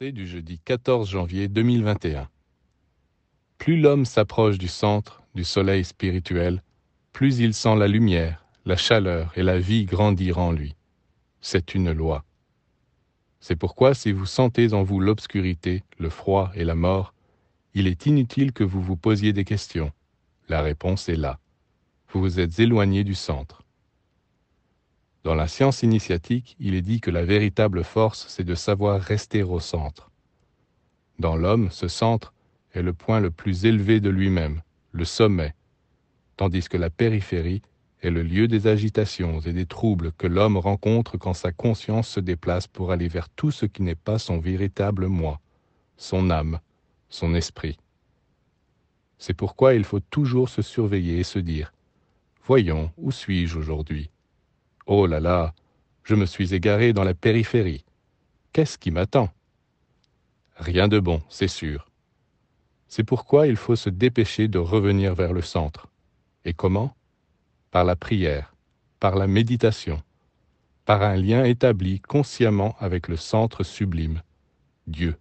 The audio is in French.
Du jeudi 14 janvier 2021. Plus l'homme s'approche du centre, du soleil spirituel, plus il sent la lumière, la chaleur et la vie grandir en lui. C'est une loi. C'est pourquoi si vous sentez en vous l'obscurité, le froid et la mort, il est inutile que vous vous posiez des questions. La réponse est là. Vous vous êtes éloigné du centre. Dans la science initiatique, il est dit que la véritable force, c'est de savoir rester au centre. Dans l'homme, ce centre est le point le plus élevé de lui-même, le sommet, tandis que la périphérie est le lieu des agitations et des troubles que l'homme rencontre quand sa conscience se déplace pour aller vers tout ce qui n'est pas son véritable moi, son âme, son esprit. C'est pourquoi il faut toujours se surveiller et se dire, Voyons, où suis-je aujourd'hui? Oh là là, je me suis égaré dans la périphérie. Qu'est-ce qui m'attend? Rien de bon, c'est sûr. C'est pourquoi il faut se dépêcher de revenir vers le centre. Et comment? Par la prière, par la méditation, par un lien établi consciemment avec le centre sublime, Dieu.